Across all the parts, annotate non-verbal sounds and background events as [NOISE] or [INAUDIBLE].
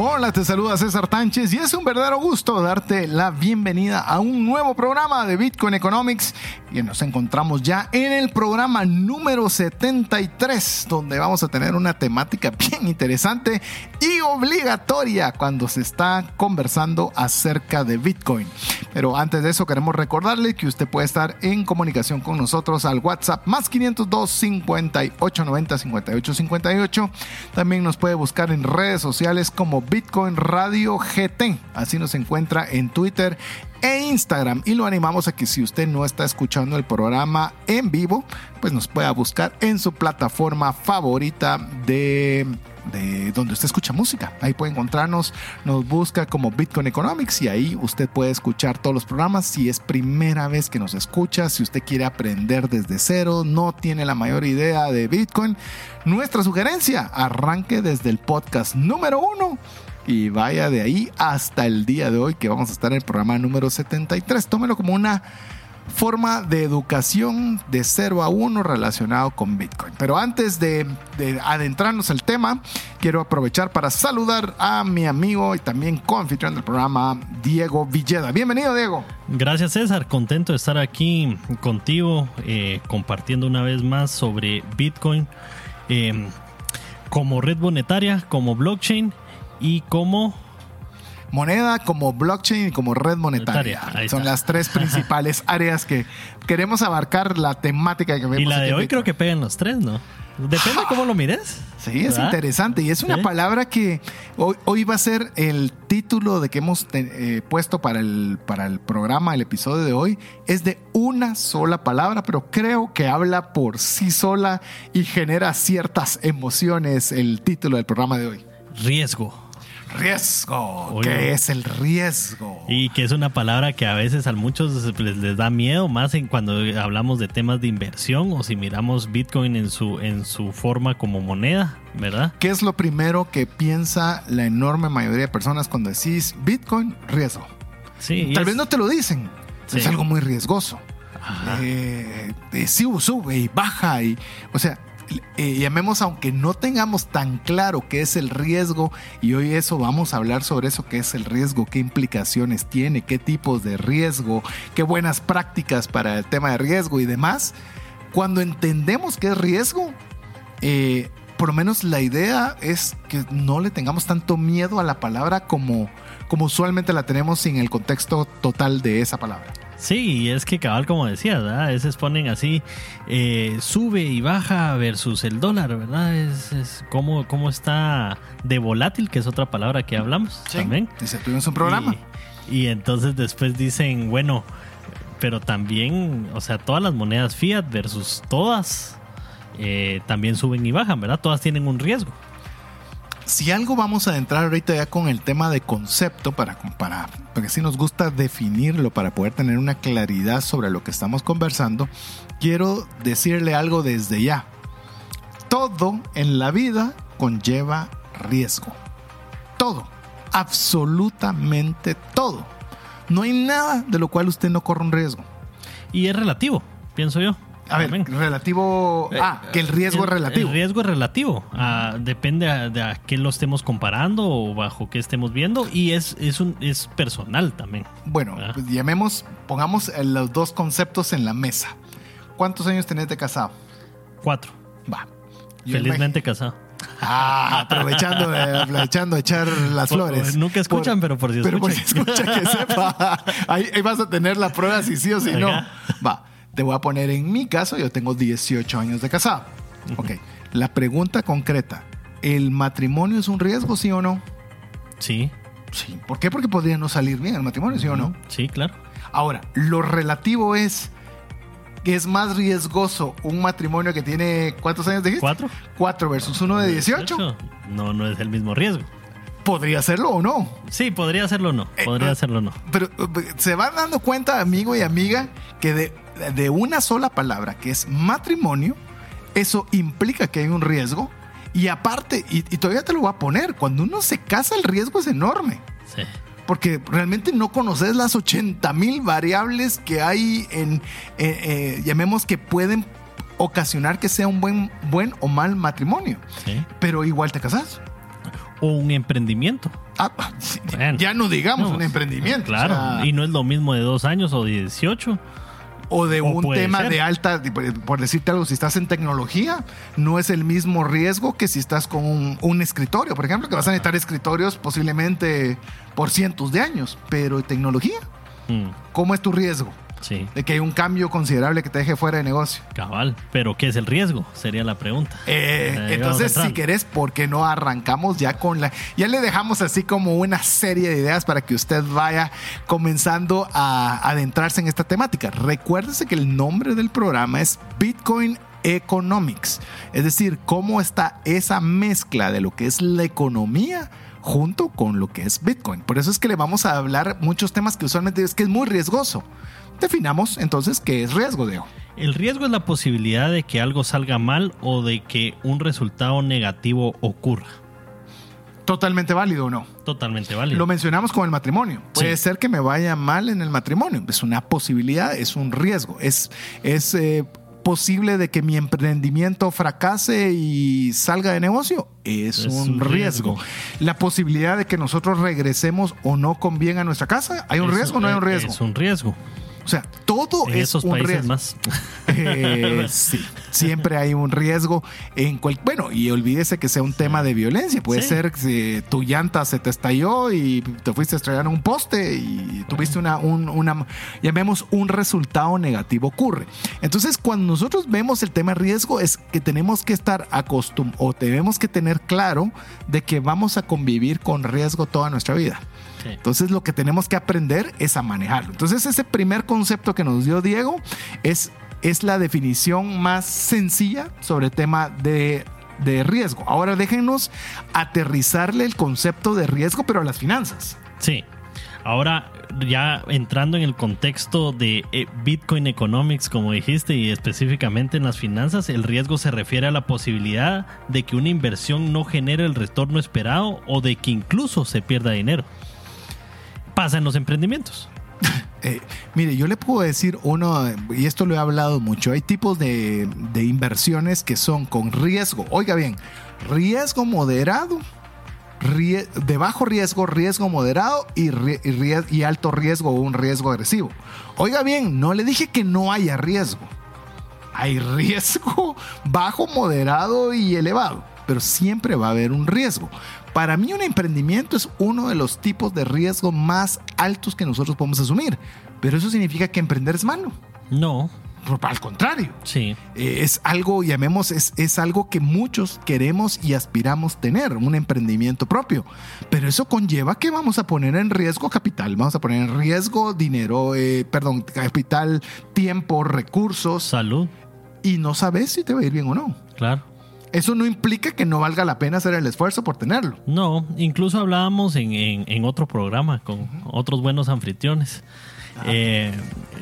Hola, te saluda César Tánchez y es un verdadero gusto darte la bienvenida a un nuevo programa de Bitcoin Economics y nos encontramos ya en el programa número 73 donde vamos a tener una temática bien interesante y obligatoria cuando se está conversando acerca de Bitcoin. Pero antes de eso queremos recordarle que usted puede estar en comunicación con nosotros al WhatsApp más 502 58 90 58 58. También nos puede buscar en redes sociales como Bitcoin Radio GT. Así nos encuentra en Twitter e Instagram. Y lo animamos a que si usted no está escuchando el programa en vivo, pues nos pueda buscar en su plataforma favorita de de donde usted escucha música. Ahí puede encontrarnos, nos busca como Bitcoin Economics y ahí usted puede escuchar todos los programas. Si es primera vez que nos escucha, si usted quiere aprender desde cero, no tiene la mayor idea de Bitcoin, nuestra sugerencia, arranque desde el podcast número uno y vaya de ahí hasta el día de hoy que vamos a estar en el programa número 73. Tómelo como una forma de educación de 0 a 1 relacionado con Bitcoin. Pero antes de, adentrarnos al tema, quiero aprovechar para saludar a mi amigo y también co-anfitrión del programa, Diego Villeda. Bienvenido, Diego. Gracias, César. Contento de estar aquí contigo, eh, compartiendo una vez más sobre Bitcoin eh, como red monetaria, como blockchain y como moneda, como blockchain y como red monetaria. Son las tres principales [LAUGHS] áreas que queremos abarcar la temática que vemos. Y la de hoy creo que pegan los tres, ¿no? Depende cómo lo mires. Sí, es interesante. Y es una palabra que hoy, va a ser el título de que hemos eh, puesto para el, para el programa, el episodio de hoy. Es de una sola palabra, pero creo que habla por sí sola y genera ciertas emociones el título del programa de hoy. Riesgo. Riesgo. ¿Qué es el riesgo? Y que es una palabra que a veces a muchos les, da miedo, más en cuando hablamos de temas de inversión o si miramos Bitcoin en su, en su forma como moneda, ¿verdad? ¿Qué es lo primero que piensa la enorme mayoría de personas cuando decís Bitcoin? Riesgo. Sí. Tal vez no te lo dicen. Es algo muy riesgoso. Eh, eh, sube y baja y, o sea, llamemos aunque no tengamos tan claro qué es el riesgo y hoy eso vamos a hablar sobre eso qué es el riesgo, qué implicaciones tiene, qué tipos de riesgo, qué buenas prácticas para el tema de riesgo y demás. Cuando entendemos qué es riesgo, eh, por lo menos la idea es que no le tengamos tanto miedo a la palabra como, como usualmente la tenemos sin el contexto total de esa palabra. Sí, es que cabal, como decías, ¿verdad? a veces ponen así, eh, sube y baja versus el dólar, ¿verdad? Es, es cómo, está de volátil, que es otra palabra que hablamos sí, también. Dice, tuvimos un programa. Y, entonces después dicen, bueno, pero también, o sea, todas las monedas fiat versus todas eh, también suben y bajan, ¿verdad? Todas tienen un riesgo si algo vamos a entrar ahorita ya con el tema de concepto para, comparar, porque si nos gusta definirlo para poder tener una claridad sobre lo que estamos conversando, quiero decirle algo desde ya. Todo en la vida conlleva riesgo. Todo. Absolutamente todo. No hay nada de lo cual usted no corra un riesgo. Y es relativo, pienso yo. A ver, relativo. Eh, ah, que el riesgo es relativo. El riesgo es relativo. Ah, depende de a qué lo estemos comparando o bajo qué estemos viendo. Y es, es, un, es personal también. Bueno, pues llamemos, pongamos los dos conceptos en la mesa. ¿Cuántos años tenés de casado? Cuatro. Va. Felizmente casado. Ah, aprovechando, de, aprovechando echar las flores. nunca escuchan, pero por si escuchan. Pero por si escuchan, que sepa. [LAUGHS] Ahí, vas a tener la prueba si sí o si no. Va. Te voy a poner en mi caso, yo tengo 18 años de casado. Ok, la pregunta concreta, ¿el matrimonio es un riesgo, sí o no? Sí. Sí. ¿Por qué? Porque podría no salir bien el matrimonio, sí o no. Sí, claro. Ahora, lo relativo es que es más riesgoso un matrimonio que tiene, ¿cuántos años dijiste? Cuatro. Cuatro versus uno de 18. No, no es el mismo riesgo podría hacerlo o no. Sí, podría hacerlo o no. Eh, Podría eh, hacerlo o no. Pero eh, se van dando cuenta, amigo y amiga, que de, de una sola palabra, que es matrimonio, eso implica que hay un riesgo. Y aparte, y, y todavía te lo voy a poner, cuando uno se casa el riesgo es enorme. Sí. Porque realmente no conoces las 80 mil variables que hay en, eh, eh, llamemos que pueden ocasionar que sea un buen, buen o mal matrimonio. sí. Pero igual te casas. O un emprendimiento. Ah, Bueno. ya no digamos No, un emprendimiento. Claro. o sea, y no es lo mismo de dos años o de 18. O de o un tema ser. de alta, por- por decirte algo, si estás en tecnología, no es el mismo riesgo que si estás con un, un escritorio, por ejemplo, que vas a necesitar escritorios posiblemente por cientos de años. Pero tecnología, Mm, ¿cómo es tu riesgo? Sí, De que hay un cambio considerable que te deje fuera de negocio. cabal. Pero ¿qué es el riesgo? Sería la pregunta. Eh, entonces, si querés, ¿por qué no arrancamos ya con la... Ya le dejamos así como una serie de ideas para que usted vaya comenzando a adentrarse en esta temática. Recuérdese que el nombre del programa es Bitcoin Economics, es decir, cómo está esa mezcla de lo que es la economía junto con lo que es Bitcoin. Por eso es que le vamos a hablar muchos temas que usualmente es que es muy riesgoso. Definamos entonces qué es riesgo, Diego. El riesgo es la posibilidad de que algo salga mal o de que un resultado negativo ocurra. Totalmente válido o no. Totalmente válido. Lo mencionamos con el matrimonio. Puede Sí. ser que me vaya mal en el matrimonio. Es una posibilidad, es un riesgo. Es, es eh, posible de que mi emprendimiento fracase y salga de negocio. Es, Es un, un riesgo. riesgo. La posibilidad de que nosotros regresemos o no con bien a nuestra casa. ¿Hay un Es- riesgo o no hay un riesgo? Es un riesgo. O sea, todo En es esos un países riesgo. más. Eh, [LAUGHS] sí, siempre hay un riesgo en cual, bueno, y olvídese que sea un tema de violencia. Puede Sí. ser que tu llanta se te estalló y te fuiste a estrellar un poste y tuviste una, un, una, llamemos un resultado negativo ocurre. Entonces, cuando nosotros vemos el tema riesgo, es que tenemos que estar acostumbrados o tenemos que tener claro de que vamos a convivir con riesgo toda nuestra vida. Sí. Entonces lo que tenemos que aprender es a manejarlo. Entonces ese primer concepto que nos dio Diego es, es la definición más sencilla sobre el tema de, de riesgo. Ahora déjenos aterrizarle el concepto de riesgo, pero a las finanzas. Sí. Ahora, ya entrando en el contexto de eh, Bitcoin Economics, como dijiste, y específicamente en las finanzas, el riesgo se refiere a la posibilidad de que una inversión no genere el retorno esperado o de que incluso se pierda dinero. Pasa en los emprendimientos. Eh, mire, yo le puedo decir uno, y esto lo he hablado mucho, hay tipos de, inversiones que son con riesgo. Oiga bien, riesgo moderado, de bajo riesgo, riesgo moderado y, y alto riesgo o un riesgo agresivo. Oiga bien, no le dije que no haya riesgo. Hay riesgo [LAUGHS] bajo, moderado y elevado, pero siempre va a haber un riesgo. Para mí un emprendimiento es uno de los tipos de riesgo más altos que nosotros podemos asumir, pero eso significa que emprender es malo. No, Al contrario, sí. eh, es algo, llamemos, es, es algo que muchos queremos y aspiramos tener, un emprendimiento propio. Pero eso conlleva que vamos a poner en riesgo capital, vamos a poner en riesgo dinero, eh, perdón, capital, tiempo, recursos, Salud, y no sabes si te va a ir bien o no. claro. Eso no implica que no valga la pena hacer el esfuerzo por tenerlo. No, incluso hablábamos en, en- en otro programa con otros buenos anfitriones eh,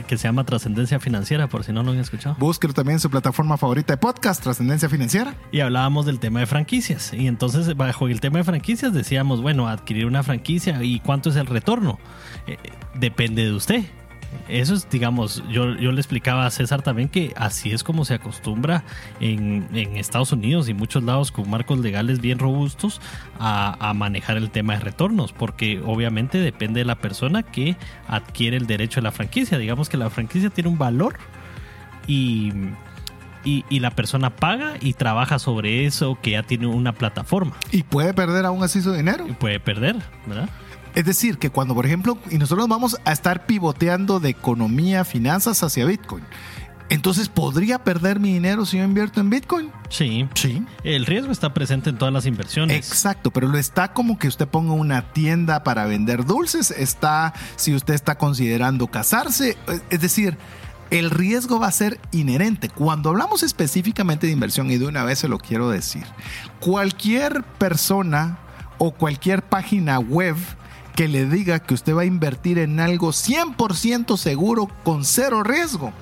que se llama Trascendencia Financiera, por si no lo han escuchado. Búsquelo también en su plataforma favorita de podcast, Trascendencia Financiera. Y hablábamos del tema de franquicias. Y entonces, bajo el tema de franquicias, decíamos, bueno, adquirir una franquicia y cuánto es el retorno. Eh, depende de usted. Eso es, digamos, yo, yo le explicaba a César también que así es como se acostumbra en, en Estados Unidos y muchos lados con marcos legales bien robustos a, a manejar el tema de retornos, porque obviamente depende de la persona que adquiere el derecho a la franquicia. Digamos que la franquicia tiene un valor y, y, y la persona paga y trabaja sobre eso que ya tiene una plataforma Y puede perder aún así su dinero. y puede perder, ¿verdad? Es decir, que cuando, por ejemplo, y nosotros vamos a estar pivoteando de economía, finanzas hacia Bitcoin, entonces podría perder mi dinero si yo invierto en Bitcoin. Sí. Sí. El riesgo está presente en todas las inversiones. Exacto, pero lo está como que usted ponga una tienda para vender dulces, está si usted está considerando casarse, es decir, el riesgo va a ser inherente. Cuando hablamos específicamente de inversión, y de una vez se lo quiero decir, cualquier persona o cualquier página web que le diga que usted va a invertir en algo 100% seguro con cero riesgo.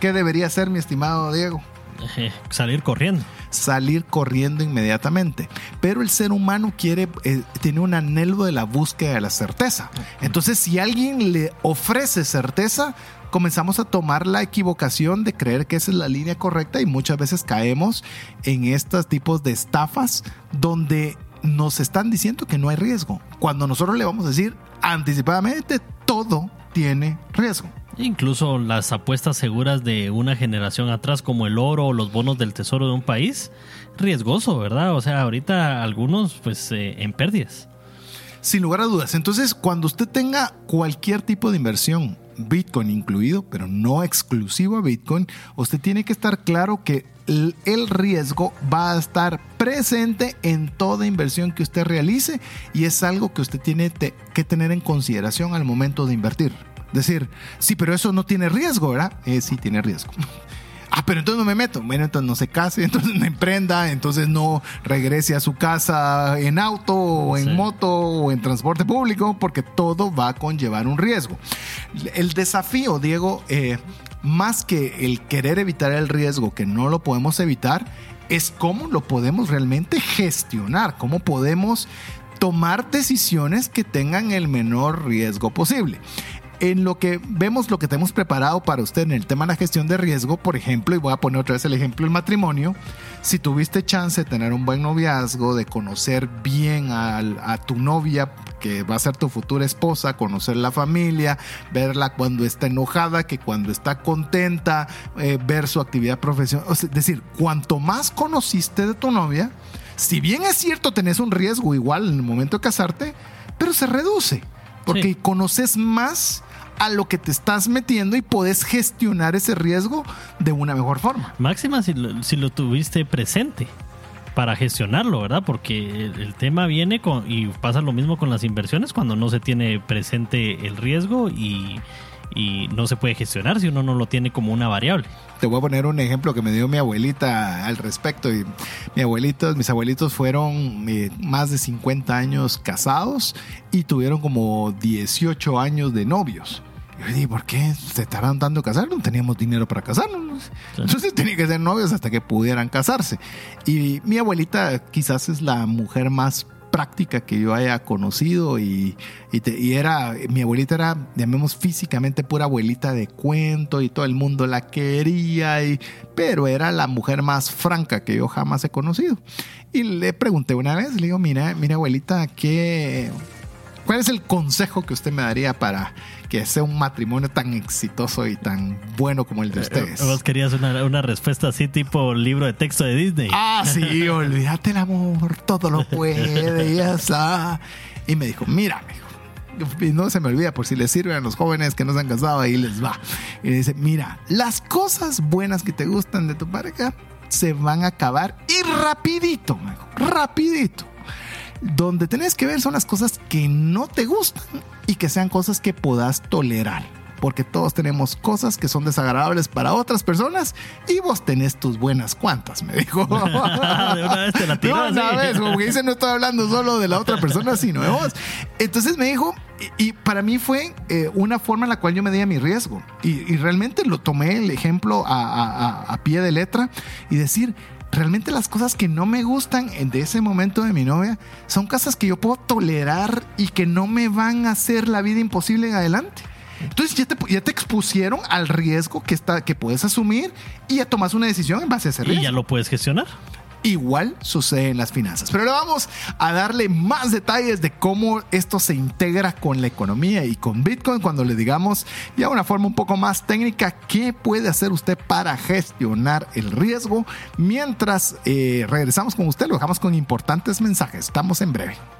¿Qué debería ser, mi estimado Diego? [LAUGHS] salir corriendo. Salir corriendo inmediatamente. Pero el ser humano quiere, eh, tiene un anhelo de la búsqueda de la certeza. Entonces, si alguien le ofrece certeza, comenzamos a tomar la equivocación de creer que esa es la línea correcta y muchas veces caemos en estos tipos de estafas donde nos están diciendo que no hay riesgo. Cuando nosotros le vamos a decir anticipadamente, todo tiene riesgo. Incluso las apuestas seguras de una generación atrás, como el oro o los bonos del tesoro de un país, riesgoso, ¿verdad? O sea, ahorita algunos, pues, eh, en pérdidas. Sin lugar a dudas. Entonces, cuando usted tenga cualquier tipo de inversión, Bitcoin incluido, pero no exclusivo a Bitcoin, usted tiene que estar claro que el riesgo va a estar presente en toda inversión que usted realice y es algo que usted tiene que tener en consideración al momento de invertir. Decir, sí, pero eso no tiene riesgo, ¿verdad? Eh, sí, tiene riesgo. [LAUGHS] Ah, pero entonces no me meto. Bueno, entonces no se case, [LAUGHS] entonces no emprenda, entonces no regrese a su casa en auto o en moto o en transporte público, porque todo va a conllevar un riesgo. El desafío, Diego, eh, más que el querer evitar el riesgo que no lo podemos evitar, es cómo lo podemos realmente gestionar, cómo podemos tomar decisiones que tengan el menor riesgo posible en lo que vemos lo que tenemos preparado para usted en el tema de la gestión de riesgo, por ejemplo, y voy a poner otra vez el ejemplo del matrimonio, si tuviste chance de tener un buen noviazgo, de conocer bien a, tu novia, que va a ser tu futura esposa, conocer la familia, verla cuando está enojada, que cuando está contenta, eh, ver su actividad profesional, es decir, cuanto más conociste de tu novia, si bien es cierto tenés un riesgo igual en el momento de casarte, pero se reduce. Porque conoces más a lo que te estás metiendo y puedes gestionar ese riesgo de una mejor forma. Máxima si lo, si lo tuviste presente para gestionarlo, ¿verdad? Porque el, tema viene con, y pasa lo mismo con las inversiones cuando no se tiene presente el riesgo y, y no se puede gestionar si uno no lo tiene como una variable. Te voy a poner un ejemplo que me dio mi abuelita al respecto. Y mi mis abuelitos fueron eh, más de 50 años casados y tuvieron como 18 años de novios. Y ¿por qué se estaban dando a casar? No teníamos dinero para casarnos. Entonces [LAUGHS] tenían que ser novios hasta que pudieran casarse. Y mi abuelita quizás es la mujer más práctica que yo haya conocido y, y, era, mi abuelita era, llamemos físicamente pura abuelita de cuento y todo el mundo la quería, y, pero era la mujer más franca que yo jamás he conocido. Y le pregunté una vez, le digo, mira, mira abuelita, ¿qué, ¿cuál es el consejo que usted me daría para que sea un matrimonio tan exitoso y tan bueno como el de eh, ustedes. Vos querías una, respuesta así tipo libro de texto de Disney. Ah, sí, [LAUGHS] olvídate el amor, todo lo puede, ya está. Y me dijo, mira, y no se me olvida por si les sirve a los jóvenes que no se han casado, ahí les va. Y dice, mira, las cosas buenas que te gustan de tu pareja se van a acabar y rapidito, rapidito donde tenés que ver son las cosas que no te gustan y que sean cosas que puedas tolerar. Porque todos tenemos cosas que son desagradables para otras personas y vos tenés tus buenas cuantas, me dijo. [LAUGHS] de una vez te la tiró, una vez, como que dice, no estoy hablando solo de la otra persona, sino de vos. Entonces me dijo, y, para mí fue eh, una forma en la cual yo me di a mi riesgo. Y, realmente lo tomé el ejemplo a pie de letra y decir, realmente las cosas que no me gustan de ese momento de mi novia son cosas que yo puedo tolerar y que no me van a hacer la vida imposible en adelante. Entonces ya te, ya te expusieron al riesgo que, está, que puedes asumir y ya tomas una decisión en base a ese riesgo. Y ya lo puedes gestionar. Igual sucede en las finanzas. Pero ahora vamos a darle más detalles de cómo esto se integra con la economía y con Bitcoin cuando le digamos ya una forma un poco más técnica qué puede hacer usted para gestionar el riesgo. Mientras eh, regresamos con usted, lo dejamos con importantes mensajes. Estamos en breve.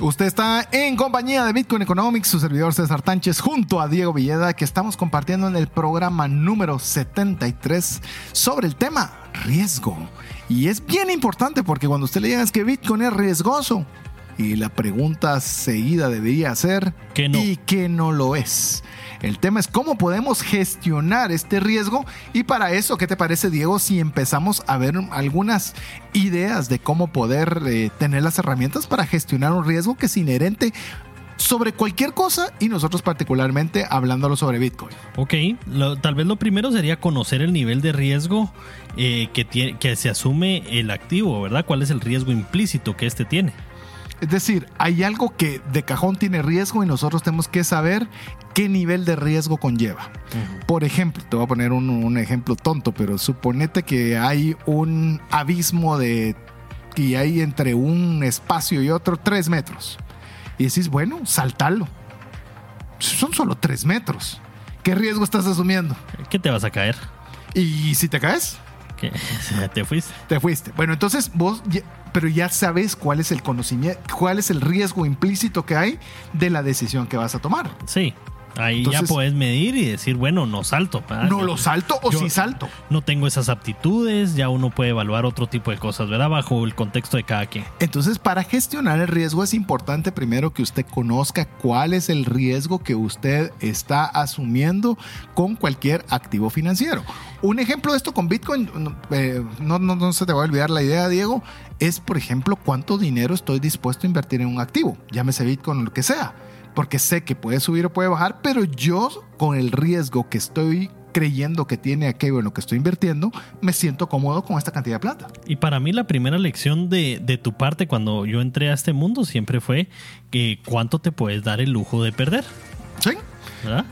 Usted está en compañía de Bitcoin Economics, su servidor César Tánchez, junto a Diego Villeda, que estamos compartiendo en el programa número 73 sobre el tema riesgo. Y es bien importante porque cuando usted le diga es que Bitcoin es riesgoso, y la pregunta seguida debería ser, que no. ¿y qué no lo es? El tema es cómo podemos gestionar este riesgo y para eso, ¿qué te parece Diego si empezamos a ver algunas ideas de cómo poder eh, tener las herramientas para gestionar un riesgo que es inherente sobre cualquier cosa y nosotros particularmente hablándolo sobre Bitcoin. Ok, tal vez lo primero sería conocer el nivel de riesgo eh, que, que se asume el activo, ¿verdad? ¿Cuál es el riesgo implícito que este tiene? Es decir, hay algo que de cajón tiene riesgo y nosotros tenemos que saber qué nivel de riesgo conlleva. Por ejemplo, te voy a poner un, ejemplo tonto, pero suponete que hay un abismo de y hay entre un espacio y otro tres metros. Y decís, bueno, saltalo. Son solo tres metros. ¿Qué riesgo estás asumiendo? ¿Qué te vas a caer? ¿Y si te caes? [LAUGHS] ¿Te fuiste? Te fuiste. Bueno, entonces vos pero ya sabes cuál es el conocimiento, cuál es el riesgo implícito que hay de la decisión que vas a tomar. Sí. Ahí ya puedes medir y decir, bueno, no salto. No lo salto o sí salto. No tengo esas aptitudes, ya uno puede evaluar otro tipo de cosas, ¿verdad? Bajo el contexto de cada quien. Entonces, para gestionar el riesgo es importante primero que usted conozca cuál es el riesgo que usted está asumiendo con cualquier activo financiero. Un ejemplo de esto con Bitcoin, no, eh, no, no se te va a olvidar la idea, Diego, es, por ejemplo, cuánto dinero estoy dispuesto a invertir en un activo, llámese Bitcoin o lo que sea porque sé que puede subir o puede bajar, pero yo con el riesgo que estoy creyendo que tiene aquello en lo que estoy invirtiendo, me siento cómodo con esta cantidad de plata. Y para mí la primera lección de, de, tu parte cuando yo entré a este mundo siempre fue que cuánto te puedes dar el lujo de perder. Sí.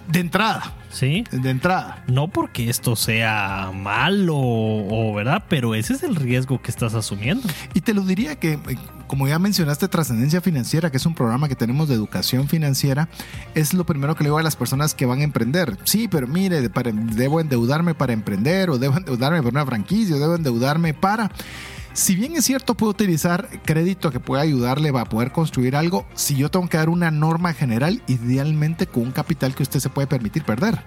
De entrada. Sí. De entrada. No porque esto sea malo o, verdad, pero ese es el riesgo que estás asumiendo. Y te lo diría que, eh, como ya mencionaste, Trascendencia Financiera, que es un programa que tenemos de educación financiera, es lo primero que le digo a las personas que van a emprender. Sí, pero mire, debo endeudarme para emprender, o debo endeudarme para una franquicia, o debo endeudarme para si bien es cierto, puedo utilizar crédito que pueda ayudarle a poder construir algo, si yo tengo que dar una norma general, idealmente con un capital que usted se puede permitir perder.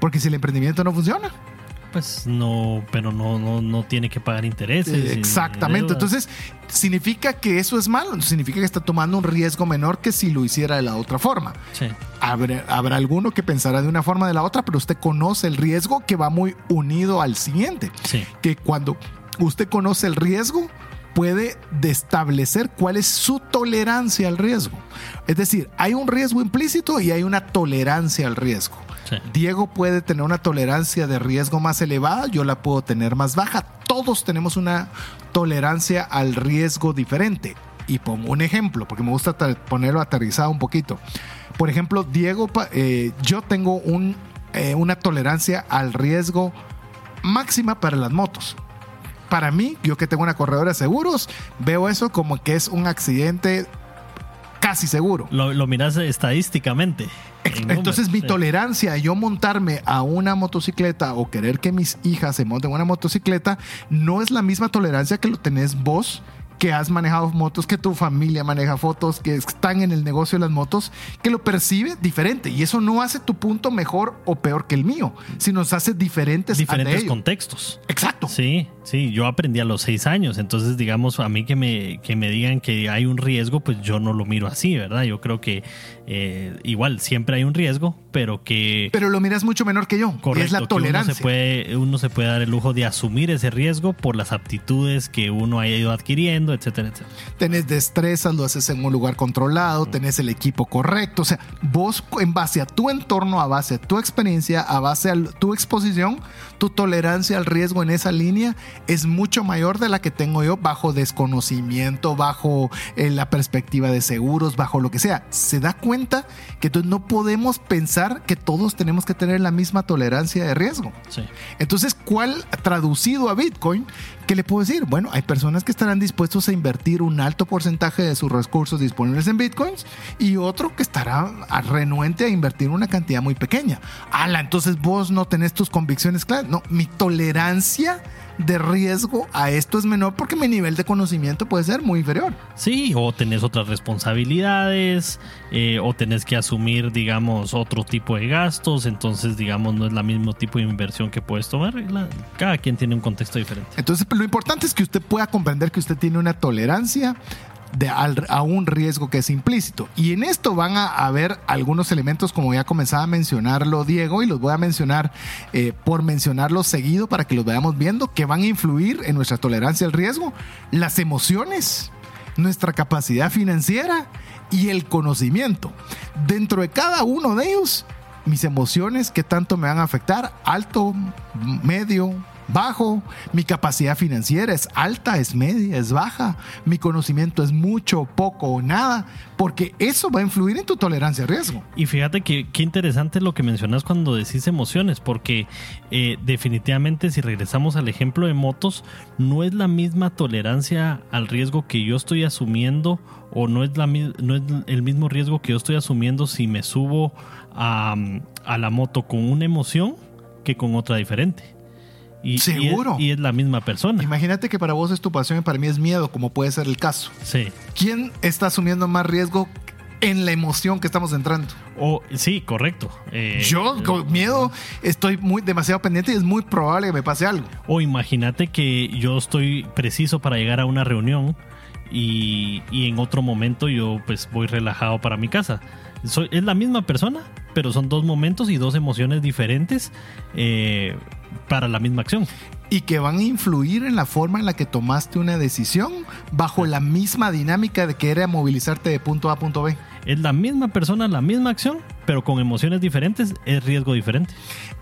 Porque si el emprendimiento no funciona, pues no, pero no, no, no tiene que pagar intereses. Exactamente. Entonces, significa que eso es malo. Significa que está tomando un riesgo menor que si lo hiciera de la otra forma. Sí. Habrá, habrá alguno que pensará de una forma o de la otra, pero usted conoce el riesgo que va muy unido al siguiente. Sí. Que cuando usted conoce el riesgo, puede establecer cuál es su tolerancia al riesgo. Es decir, hay un riesgo implícito y hay una tolerancia al riesgo. Diego puede tener una tolerancia de riesgo más elevada, yo la puedo tener más baja. Todos tenemos una tolerancia al riesgo diferente. Y pongo un ejemplo, porque me gusta ponerlo aterrizado un poquito. Por ejemplo, Diego, eh, yo tengo un, eh, una tolerancia al riesgo máxima para las motos para mí, yo que tengo una corredora de seguros, veo eso como que es un accidente casi seguro. Lo, miras estadísticamente. Entonces mi tolerancia a yo montarme a una motocicleta o querer que mis hijas se monten a una motocicleta no es la misma tolerancia que lo tenés vos que has manejado motos, que tu familia maneja fotos, que están en el negocio de las motos, que lo percibe diferente. Y eso no hace tu punto mejor o peor que el mío, sino nos hace diferentes Diferentes contextos. Exacto. Sí, Sí, yo aprendí a los seis años, entonces digamos a mí que me, que me digan que hay un riesgo, pues yo no lo miro así, ¿verdad? Yo creo que eh, igual siempre hay un riesgo, pero que... Pero lo miras mucho menor que yo, Correcto, es la tolerancia. Uno se, puede, uno se puede dar el lujo de asumir ese riesgo por las aptitudes que uno haya ido adquiriendo, etcétera, etcétera. Tenés destrezas, lo haces en un lugar controlado, tenés el equipo correcto, o sea, vos en base a tu entorno, a base a tu experiencia, a base a tu exposición, tu tolerancia al riesgo en esa línea es mucho mayor de la que tengo yo bajo desconocimiento, bajo eh, la perspectiva de seguros, bajo lo que sea. Se da cuenta que entonces no podemos pensar que todos tenemos que tener la misma tolerancia de riesgo. Sí. Entonces, ¿cuál traducido a Bitcoin? ¿Qué le puedo decir? Bueno, hay personas que estarán dispuestos a invertir un alto porcentaje de sus recursos disponibles en Bitcoins y otro que estará renuente a invertir una cantidad muy pequeña. Ala, entonces vos no tenés tus convicciones claras. No, mi tolerancia de riesgo a esto es menor porque mi nivel de conocimiento puede ser muy inferior. Sí, o tenés otras responsabilidades, eh, o tenés que asumir, digamos, otro tipo de gastos, entonces, digamos, no es la mismo tipo de inversión que puedes tomar. La- cada quien tiene un contexto diferente. Entonces, lo importante es que usted pueda comprender que usted tiene una tolerancia de, al- a un riesgo que es implícito. Y en esto van a haber algunos elementos, como ya comenzaba a mencionarlo Diego, y los voy a mencionar eh, por mencionarlos seguido para que los vayamos viendo, que van a influir en nuestra tolerancia al riesgo. Las emociones, nuestra capacidad financiera y el conocimiento. Dentro de cada uno de ellos, mis emociones, qué tanto me van a afectar, alto, medio, bajo, mi capacidad financiera es alta, es media, es baja, mi conocimiento es mucho, poco o nada, porque eso va a influir en tu tolerancia a riesgo. Y fíjate que qué interesante lo que mencionas cuando decís emociones, porque eh, definitivamente si regresamos al ejemplo de motos, no es la misma tolerancia al riesgo que yo estoy asumiendo o no es, la, no es el mismo riesgo que yo estoy asumiendo si me subo a la moto con una emoción que con otra diferente. Y, y es- Seguro. Y es, la misma persona. Imagínate que para vos es tu pasión y para mí es miedo, como puede ser el caso. Sí. ¿Quién está asumiendo más riesgo en la emoción que estamos entrando? Sí, correcto. Eh, Yo con miedo estoy muy demasiado pendiente y es muy probable que me pase algo. O imagínate que yo estoy preciso para llegar a una reunión y, y en otro momento yo pues voy relajado para mi casa. Soy, es la misma persona, pero son dos momentos y dos emociones diferentes eh, para la misma acción. y que van a influir en la forma en la que tomaste una decisión bajo la misma dinámica de que era movilizarte de punto A a punto B. Es la misma persona, la misma acción, pero con emociones diferentes, es riesgo diferente.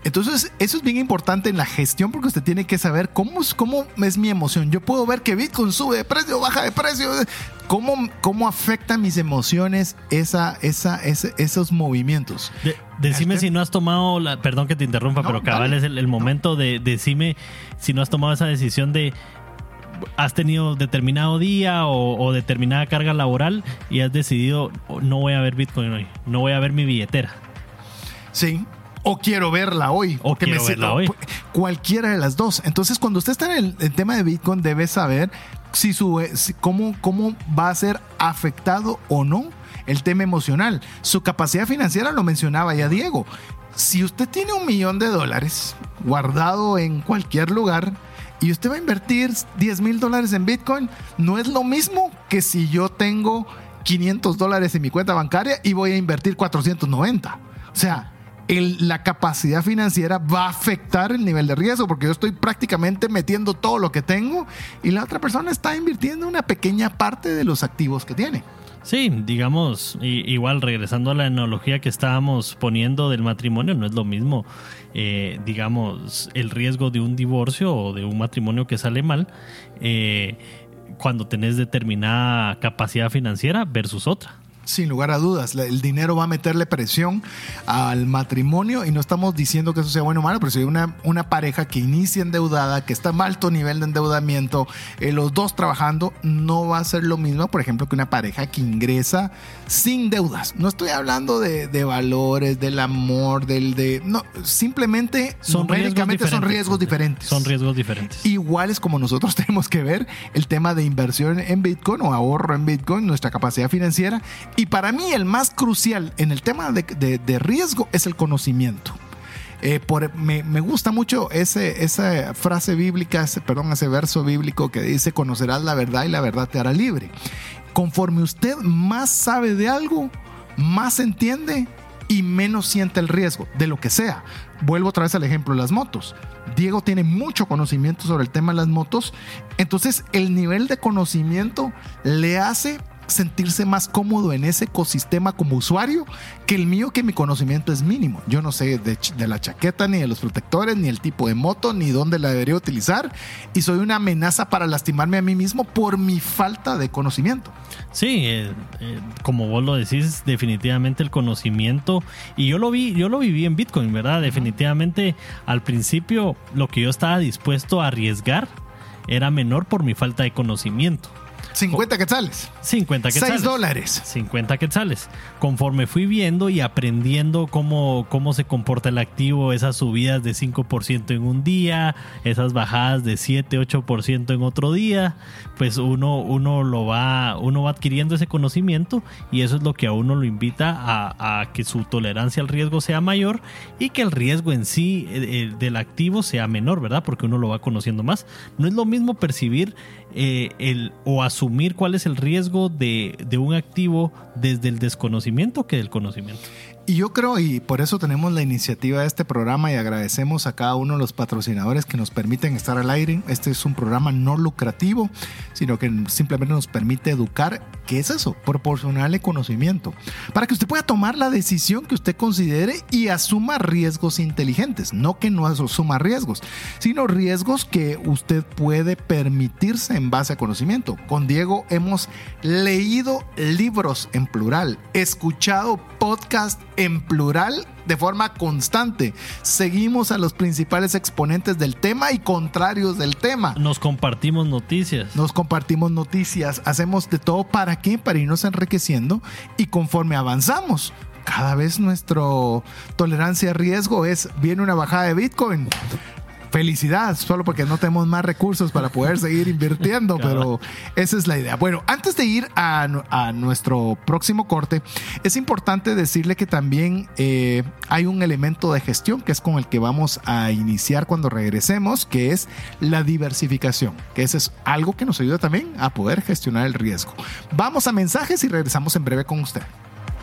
Entonces, eso es bien importante en la gestión porque usted tiene que saber cómo, es- cómo es mi emoción. Yo puedo ver que Bitcoin sube de precio, baja de precio. ¿Cómo, cómo afectan mis emociones esa, esa, esos movimientos? De- decime Este- si no has tomado, la, perdón que te interrumpa, No, pero cabal dale. es el, el momento de decime si no has tomado esa decisión de has tenido determinado día o, o determinada carga laboral y has decidido "Oh, no voy a ver Bitcoin hoy, no voy a ver mi billetera. Sí. O quiero verla hoy. O porque quiero verla hoy. Cualquiera de las dos. Entonces, cuando usted está en el, el tema de Bitcoin, debe saber si su, si- cómo, cómo va a ser afectado o no el tema emocional. Su capacidad financiera lo mencionaba ya Diego. Si usted tiene un millón de dólares guardado en cualquier lugar y usted va a invertir 10 mil dólares en Bitcoin, no es lo mismo que si yo tengo 500 dólares en mi cuenta bancaria y voy a invertir 490. O sea, el- la capacidad financiera va a afectar el nivel de riesgo porque yo estoy prácticamente metiendo todo lo que tengo y la otra persona está invirtiendo una pequeña parte de los activos que tiene. Sí, digamos, igual regresando a la analogía que estábamos poniendo del matrimonio, no es lo mismo, eh, digamos, el riesgo de un divorcio o de un matrimonio que sale mal eh, cuando tenés determinada capacidad financiera versus otra. Sin lugar a dudas, el dinero va a meterle presión al matrimonio y no estamos diciendo que eso sea bueno o malo, pero si hay una, una pareja que inicia endeudada, que está a alto nivel de endeudamiento, eh, los dos trabajando, no va a ser lo mismo, por ejemplo, que una pareja que ingresa sin deudas. No estoy hablando de, de valores, del amor, del de... No, simplemente Son riesgos numéricamente son diferentes. riesgos diferentes. Son riesgos diferentes. iguales como nosotros [LAUGHS] tenemos que ver el tema de inversión en Bitcoin o ahorro en Bitcoin, nuestra capacidad financiera. Y para mí el más crucial en el tema de, riesgo es el conocimiento. Eh, por, me, gusta mucho esa frase bíblica, ese, perdón, ese verso bíblico que dice, conocerás la verdad y la verdad te hará libre. Conforme usted más sabe de algo, más entiende y menos siente el riesgo de lo que sea. Vuelvo otra vez al ejemplo de las motos. Diego tiene mucho conocimiento sobre el tema de las motos, entonces el nivel de conocimiento le hace sentirse más cómodo en ese ecosistema como usuario que el mío, que mi conocimiento es mínimo. Yo no sé de, de, la chaqueta, ni de los protectores, ni el tipo de moto, ni dónde la debería utilizar. Y soy una amenaza para lastimarme a mí mismo por mi falta de conocimiento. Sí, eh, eh, como vos lo decís, definitivamente el conocimiento. Y yo lo vi, yo lo viví en Bitcoin, ¿verdad? Definitivamente al principio lo que yo estaba dispuesto a arriesgar era menor por mi falta de conocimiento. 50 quetzales. 50 quetzales. 6 dólares. 50 quetzales. Conforme fui viendo y aprendiendo cómo, cómo se comporta el activo, esas subidas de 5% en un día, esas bajadas de 7, 8% en otro día, pues uno, uno, lo va, uno va adquiriendo ese conocimiento y eso es lo que a uno lo invita a, a que su tolerancia al riesgo sea mayor y que el riesgo en sí el, eh, el del activo sea menor, ¿verdad? Porque uno lo va conociendo más. No es lo mismo percibir eh, el, o asumir cuál es el riesgo de, de un activo desde el desconocimiento que del conocimiento. Y yo creo, y por eso tenemos la iniciativa de este programa y agradecemos a cada uno de los patrocinadores que nos permiten estar al aire. Este es un programa no lucrativo, sino que simplemente nos permite educar. ¿Qué es eso? Proporcionarle conocimiento. Para que usted pueda tomar la decisión que usted considere y asuma riesgos inteligentes. No que no asuma riesgos, sino riesgos que usted puede permitirse en base a conocimiento. Con Diego hemos leído libros en plural, escuchado podcasts en plural de forma constante. Seguimos a los principales exponentes del tema y contrarios del tema. Nos compartimos noticias. Nos compartimos noticias. Hacemos de todo para qué? Para irnos enriqueciendo y conforme avanzamos. Cada vez nuestra tolerancia a riesgo es, viene una bajada de Bitcoin felicidad, solo porque no tenemos más recursos para poder seguir invirtiendo, pero esa es la idea. Bueno, antes de ir a, a nuestro próximo corte, es importante decirle que también eh, hay un elemento de gestión que es con el que vamos a iniciar cuando regresemos, que es la diversificación, que ese es algo que nos ayuda también a poder gestionar el riesgo. Vamos a mensajes y regresamos en breve con usted.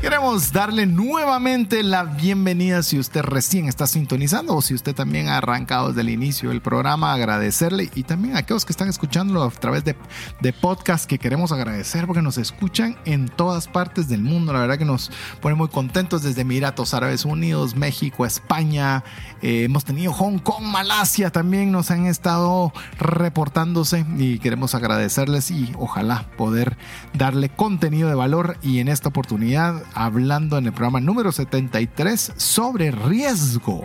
Queremos darle nuevamente la bienvenida si usted recién está sintonizando o si usted también ha arrancado desde el inicio del programa, agradecerle y también a aquellos que están escuchándolo a través de, de podcast que queremos agradecer porque nos escuchan en todas partes del mundo. La verdad que nos pone muy contentos desde Emiratos Árabes Unidos, México, España. Eh, hemos tenido Hong Kong, Malasia también nos han estado reportándose y queremos agradecerles y ojalá poder darle contenido de valor y en esta oportunidad hablando en el programa número 73 sobre riesgo,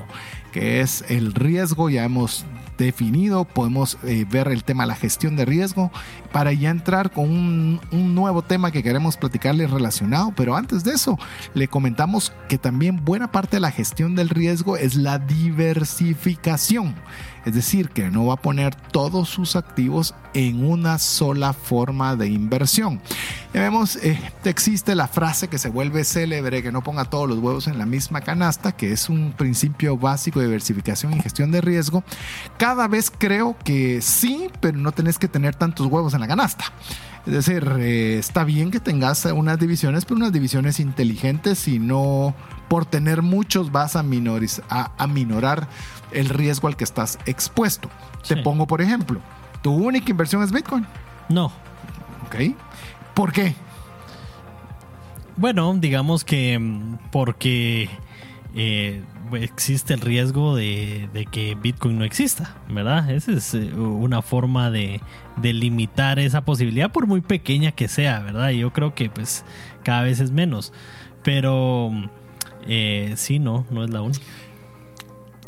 que es el riesgo, ya hemos definido, podemos eh, ver el tema la gestión de riesgo para ya entrar con un, un, nuevo tema que queremos platicarle relacionado, pero antes de eso le comentamos que también buena parte de la gestión del riesgo es la diversificación. Es decir, que no va a poner todos sus activos en una sola forma de inversión. Ya vemos, eh, existe la frase que se vuelve célebre, que no ponga todos los huevos en la misma canasta, que es un principio básico de diversificación y gestión de riesgo. Cada vez creo que sí, pero no tenés que tener tantos huevos en la canasta. Es decir, eh, está bien que tengas unas divisiones, pero unas divisiones inteligentes y no por tener muchos vas a, a, minorar el riesgo al que estás expuesto. Te pongo por ejemplo, ¿tu única inversión es Bitcoin? No. Ok. ¿Por qué? Bueno, digamos que mm, porque eh, existe el riesgo de, que Bitcoin no exista, ¿verdad? Esa es eh, una forma de, limitar esa posibilidad, por muy pequeña que sea, ¿verdad? Yo creo que pues cada vez es menos. Pero eh, sí, no, no es la única.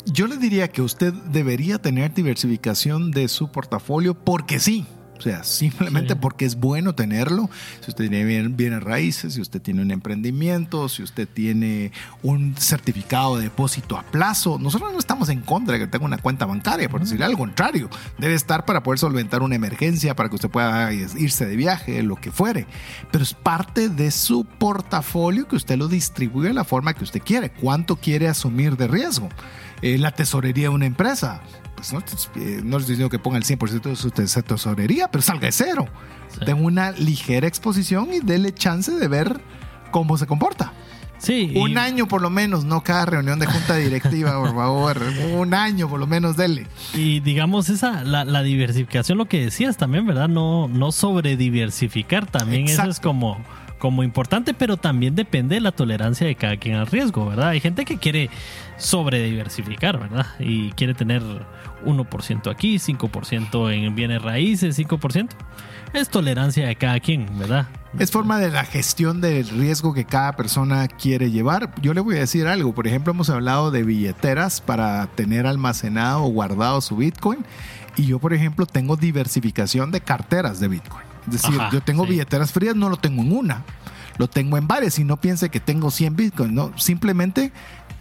Yo le diría que usted debería tener diversificación de su portafolio porque sí. O sea, simplemente porque es bueno tenerlo. Si usted tiene bienes raíces, si usted tiene un emprendimiento, si usted tiene un certificado de depósito a plazo. Nosotros no estamos en contra de que tenga una cuenta bancaria, por decirle al contrario. Debe estar para poder solventar una emergencia, para que usted pueda irse de viaje, lo que fuere. Pero es parte de su portafolio que usted lo distribuye de la forma que usted quiere. ¿Cuánto quiere asumir de riesgo? Eh, la tesorería de una empresa pues no, eh, no les digo que ponga el 100% de su tesorería, pero salga de cero. Tengo una ligera exposición y dele chance de ver cómo se comporta. Sí. Un año por lo menos, no cada reunión de junta directiva, por favor. [LAUGHS] Un año por lo menos, dele. Y digamos, esa, la, diversificación, lo que decías también, ¿verdad? No, no sobre diversificar, también eso es como como importante, pero también depende de la tolerancia de cada quien al riesgo, ¿verdad? Hay gente que quiere sobre diversificar, ¿verdad? Y quiere tener 1% aquí, 5% en bienes raíces, 5%. Es tolerancia de cada quien, ¿verdad? Es forma de la gestión del riesgo que cada persona quiere llevar. Yo le voy a decir algo. Por ejemplo, hemos hablado de billeteras para tener almacenado o guardado su Bitcoin. Y yo, por ejemplo, tengo diversificación de carteras de Bitcoin. Es decir, yo tengo billeteras frías, no lo tengo en una, lo tengo en varias y no piense que tengo 100 Bitcoin, no, simplemente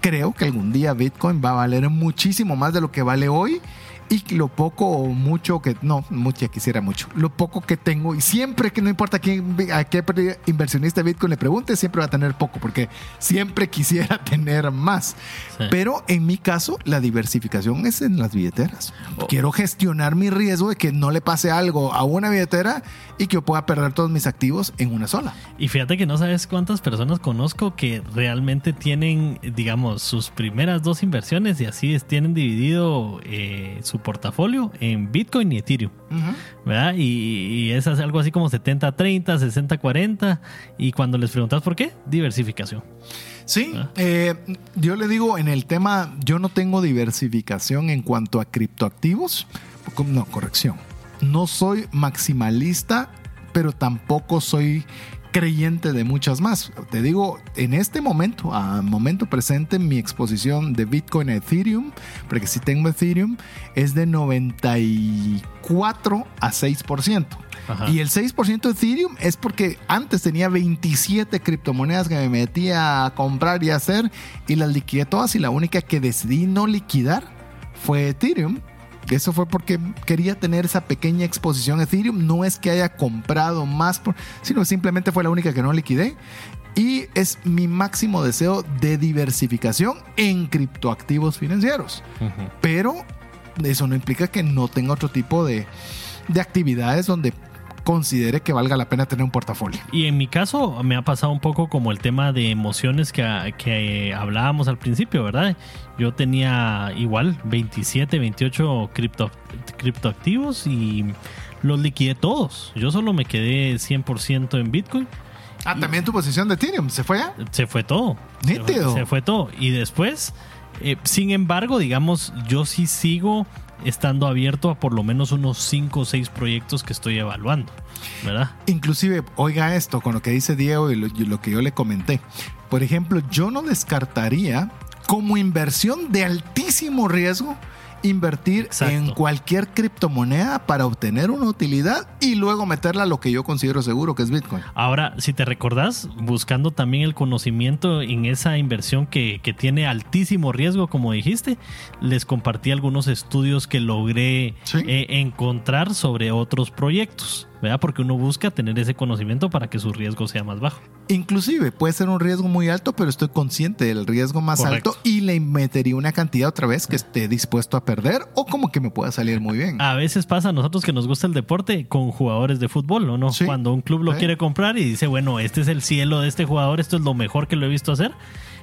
creo que algún día Bitcoin va a valer muchísimo más de lo que vale hoy y lo poco o mucho que, no, mucho, quisiera mucho, lo poco que tengo y siempre que no importa quién, a qué inversionista Bitcoin le pregunte, siempre va a tener poco porque siempre quisiera [LAUGHS] tener más. Pero en mi caso, la diversificación es en las billeteras. Oh. Quiero gestionar mi riesgo de que no le pase algo a una billetera y que yo pueda perder todos mis activos en una sola. Y fíjate que no sabes cuántas personas conozco que realmente tienen, digamos, sus primeras dos inversiones y así tienen dividido eh, su portafolio en Bitcoin y Ethereum. ¿verdad? Y, es algo así como 70-30, 60-40. Y cuando les preguntas por qué, diversificación. Sí, eh, yo le digo en el tema, yo no tengo diversificación en cuanto a criptoactivos. No, corrección. No soy maximalista, pero tampoco soy creyente de muchas más. Te digo, en este momento, a momento presente, mi exposición de Bitcoin a Ethereum, porque si tengo Ethereum, es de 94 a 6%. Y el 6% de Ethereum es porque antes tenía 27 criptomonedas que me metía a comprar y hacer y las liquidé todas y la única que decidí no liquidar fue Ethereum eso fue porque quería tener esa pequeña exposición a Ethereum. No es que haya comprado más, sino simplemente fue la única que no liquidé. Y es mi máximo deseo de diversificación en criptoactivos financieros. Pero eso no implica que no tenga otro tipo de, de actividades donde considere que valga la pena tener un portafolio. Y en mi caso me ha pasado un poco como el tema de emociones que, que hablábamos al principio, ¿verdad? Yo tenía igual 27, 28 cripto, criptoactivos y los liquidé todos. Yo solo me quedé 100% en Bitcoin. Ah, también tu posición de Ethereum, ¿se fue? Se fue todo. Nítido. Se fue, todo. Y después, eh, sin embargo, digamos, yo sí sigo estando abierto a por lo menos unos 5 o 6 proyectos que estoy evaluando, ¿verdad? Inclusive, oiga esto con lo que dice Diego y lo, que yo le comenté. Por ejemplo, yo no descartaría como inversión de altísimo riesgo invertir Exacto. en cualquier criptomoneda para obtener una utilidad y luego meterla a lo que yo considero seguro, que es Bitcoin. Ahora, si te recordás, buscando también el conocimiento en esa inversión que, que tiene altísimo riesgo, como dijiste, les compartí algunos estudios que logré Sí. eh, encontrar sobre otros proyectos, ¿verdad? Porque uno busca tener ese conocimiento para que su riesgo sea más bajo. Inclusive puede ser un riesgo muy alto, pero estoy consciente del riesgo más Correcto. alto y le metería una cantidad otra vez que esté dispuesto a perder o como que me pueda salir muy bien. A veces pasa a nosotros que nos gusta el deporte con jugadores de fútbol, ¿o no? Sí. Cuando un club lo Sí. quiere comprar y dice, bueno, este es el cielo de este jugador, esto es lo mejor que lo he visto hacer.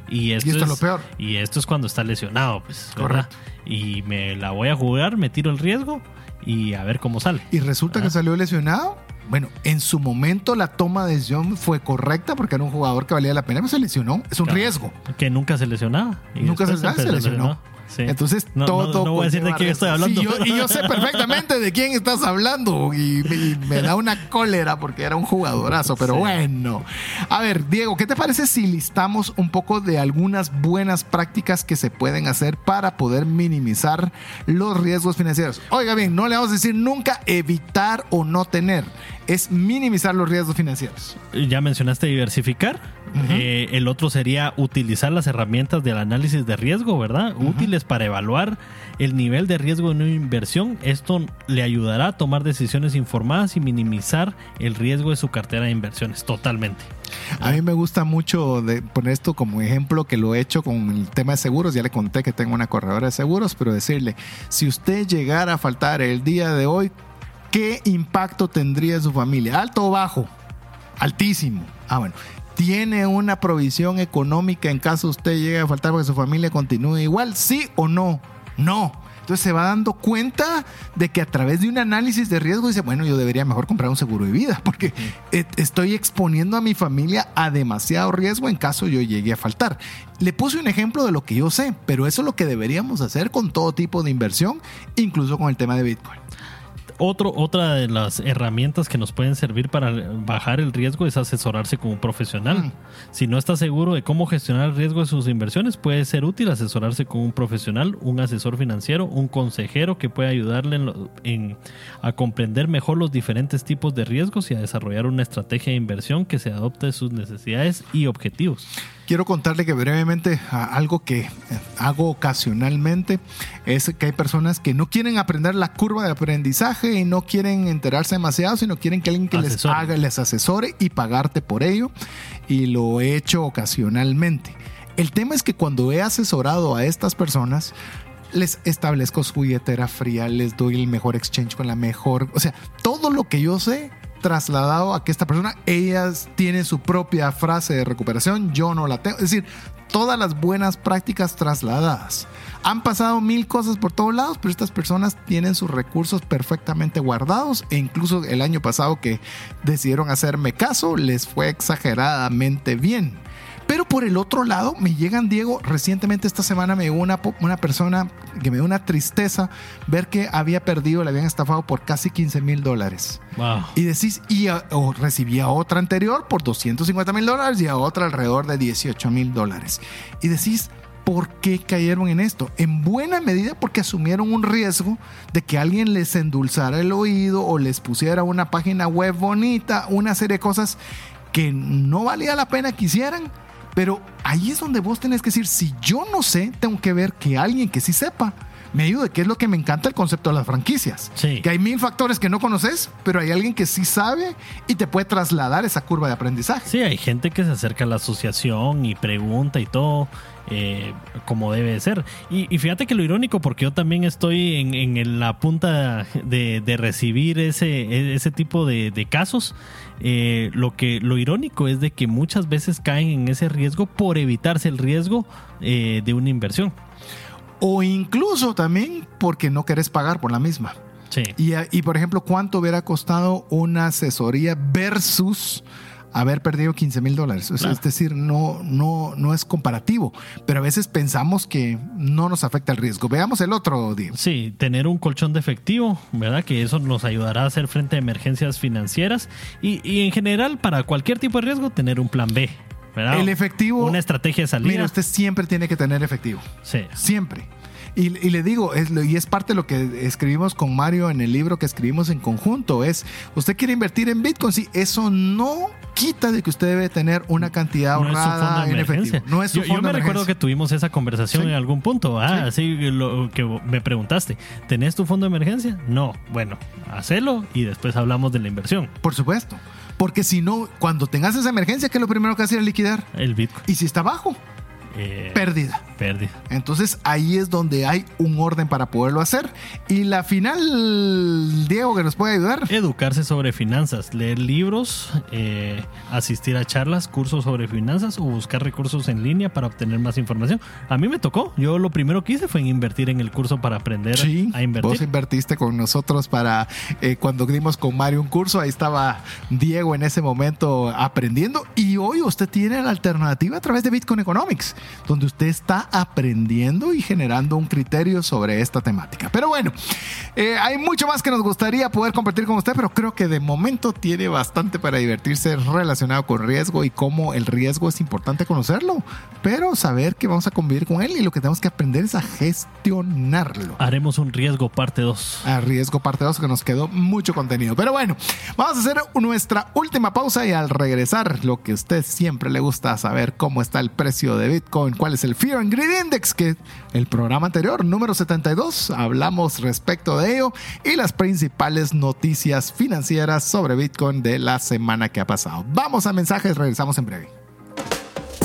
Y esto, esto es lo peor. Y esto es cuando está lesionado, pues. ¿verdad? Correcto. Y me la voy a jugar, me tiro el riesgo y a ver cómo sale. Y resulta que salió lesionado. Bueno, en su momento la toma de decisión fue correcta porque era un jugador que valía la pena, pero se lesionó. Es un Claro. riesgo. Que nunca se lesionaba. Y Nunca se, se lesionó. Sí. Entonces No, no- todo. no voy a decir de quién estoy hablando. Sí, yo- y yo sé [LAUGHS] perfectamente de quién estás hablando. Y, y me da una cólera porque era un jugadorazo. Pero Sí. bueno. A ver, Diego, ¿qué te parece si listamos un poco de algunas buenas prácticas que se pueden hacer para poder minimizar los riesgos financieros? Oiga bien, no le vamos a decir nunca evitar o no tener. Es minimizar los riesgos financieros. Ya mencionaste diversificar. Eh, el otro sería utilizar las herramientas del análisis de riesgo, ¿verdad? Útiles para evaluar el nivel de riesgo de una inversión. Esto le ayudará a tomar decisiones informadas y minimizar el riesgo de su cartera de inversiones totalmente. A mí me gusta mucho de poner esto como ejemplo que lo he hecho con el tema de seguros. Ya le conté que tengo una corredora de seguros, pero decirle, si usted llegara a faltar el día de hoy, ¿qué impacto tendría en su familia? ¿Alto o bajo? Altísimo. Ah, bueno. ¿Tiene una provisión económica en caso usted llegue a faltar para que su familia continúe igual? ¿Sí o no? No. Entonces se va dando cuenta de que a través de un análisis de riesgo dice, bueno, yo debería mejor comprar un seguro de vida porque estoy exponiendo a mi familia a demasiado riesgo en caso yo llegue a faltar. Le puse un ejemplo de lo que yo sé, pero eso es lo que deberíamos hacer con todo tipo de inversión, incluso con el tema de Bitcoin. Otro, otra de las herramientas que nos pueden servir para bajar el riesgo es asesorarse con un profesional. Mm. Si no está seguro de cómo gestionar el riesgo de sus inversiones, puede ser útil asesorarse con un profesional, un asesor financiero, un consejero que puede ayudarle en lo- en- a comprender mejor los diferentes tipos de riesgos y a desarrollar una estrategia de inversión que se adopte a sus necesidades y objetivos. Quiero contarle que brevemente algo que eh, hago ocasionalmente es que hay personas que no quieren aprender la curva de aprendizaje y no quieren enterarse demasiado, sino quieren que alguien que les Asesore. haga, les asesore y pagarte por ello. Y lo he hecho ocasionalmente. El tema es que cuando he asesorado a estas personas, les establezco su billetera fría, les doy el mejor exchange con la mejor, o sea, todo lo que yo sé trasladado a que esta persona, ellas tienen su propia frase de recuperación, yo no la tengo, es decir, todas las buenas prácticas trasladadas. Han pasado mil cosas por todos lados, pero estas personas tienen sus recursos perfectamente guardados e incluso el año pasado que decidieron hacerme caso, les fue exageradamente bien. Pero por el otro lado, me llegan, Diego, recientemente esta semana me llegó una, una persona que me dio una tristeza ver que había perdido, le habían estafado por casi 15 mil dólares. Wow. Y decís, y a- o recibía otra anterior por 250 mil dólares y a otra alrededor de 18 mil dólares. Y decís, ¿por qué cayeron en esto? En buena medida porque asumieron un riesgo de que alguien les endulzara el oído o les pusiera una página web bonita, una serie de cosas que no valía la pena que hicieran. Pero ahí es donde vos tenés que decir, si yo no sé, tengo que ver que alguien que sí sepa me ayude, que es lo que me encanta el concepto de las franquicias. Sí. Que hay mil factores que no conoces, pero hay alguien que sí sabe y te puede trasladar esa curva de aprendizaje. Sí, hay gente que se acerca a la asociación y pregunta y todo, eh, como debe de ser. Y, y fíjate que lo irónico, porque yo también estoy en, en la punta de, de recibir ese, ese tipo de, de casos, eh, lo, que, lo irónico es de que muchas veces caen en ese riesgo por evitarse el riesgo eh, de una inversión. O incluso también porque no querés pagar por la misma. Sí. Y, y, por ejemplo, ¿cuánto hubiera costado una asesoría versus haber perdido 15 mil dólares? O sea, Claro. Es decir, no, no, no es comparativo, pero a veces pensamos que no nos afecta el riesgo. Veamos el otro, Diego. Sí, tener un colchón de efectivo, ¿verdad? Que eso nos ayudará a hacer frente a emergencias financieras y, y en general para cualquier tipo de riesgo tener un plan B, ¿verdad? El efectivo. Una estrategia de salida. Mira, usted siempre tiene que tener efectivo. Sí. Siempre. Y, y le digo, es, y es parte de lo que escribimos con Mario en el libro que escribimos en conjunto, es, usted quiere invertir en Bitcoin, sí, eso no quita de que usted debe tener una cantidad No es su fondo ahorrada de en emergencia. efectivo. No es su yo, yo fondo me de recuerdo que tuvimos esa conversación Sí. en algún punto. Ah, Sí. lo que me preguntaste. ¿Tenés tu fondo de emergencia? No. Bueno, hacelo y después hablamos de la inversión. Por supuesto. Porque si no, cuando tengas esa emergencia, ¿qué es lo primero que haces? Es liquidar. El Bitcoin. Y si está bajo, Eh, pérdida. pérdida. Entonces ahí es donde hay un orden para poderlo hacer. Y la final, Diego, que nos puede ayudar. Educarse sobre finanzas, leer libros, eh, asistir a charlas, cursos sobre finanzas o buscar recursos en línea para obtener más información. A mí me tocó. Yo lo primero que hice fue invertir en el curso para aprender Sí, a invertir. vos invertiste con nosotros para eh, cuando dimos con Mario un curso, ahí estaba Diego en ese momento aprendiendo y hoy usted tiene la alternativa a través de Bitcoin Economics, donde usted está aprendiendo y generando un criterio sobre esta temática. Pero bueno, eh, hay mucho más que nos gustaría poder compartir con usted, pero creo que de momento tiene bastante para divertirse relacionado con riesgo y cómo el riesgo es importante conocerlo, pero saber que vamos a convivir con él y lo que tenemos que aprender es a gestionarlo Haremos un riesgo parte 2. a riesgo parte 2 que nos quedó mucho contenido. Pero bueno, vamos a hacer nuestra última pausa y al regresar lo que a usted siempre le gusta saber cómo está el precio de Bitcoin, cuál es el Fear and Greed Index que el programa anterior, número 72, hablamos respecto de ello y las principales noticias financieras sobre Bitcoin de la semana que ha pasado. Vamos a mensajes, regresamos en breve.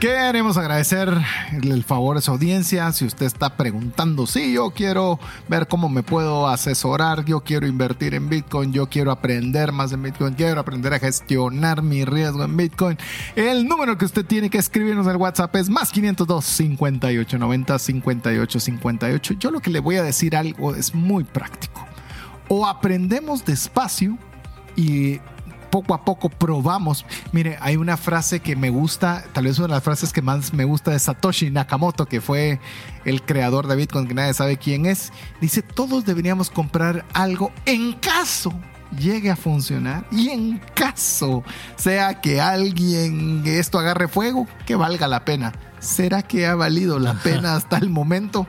Queremos agradecer el favor de su audiencia. Si usted está preguntando, sí, yo quiero ver cómo me puedo asesorar, yo quiero invertir en Bitcoin, yo quiero aprender más en Bitcoin, quiero aprender a gestionar mi riesgo en Bitcoin. El número que usted tiene que escribirnos en el WhatsApp es más 502 5890 5858. Yo lo que le voy a decir algo es muy práctico. O aprendemos despacio y poco a poco probamos. Mire, hay una frase que me gusta, tal vez una de las frases que más me gusta de Satoshi Nakamoto, que fue el creador de Bitcoin, que nadie sabe quién es. Dice, todos deberíamos comprar algo en caso llegue a funcionar y en caso sea que alguien esto agarre fuego, que valga la pena. ¿Será que ha valido la pena hasta el momento?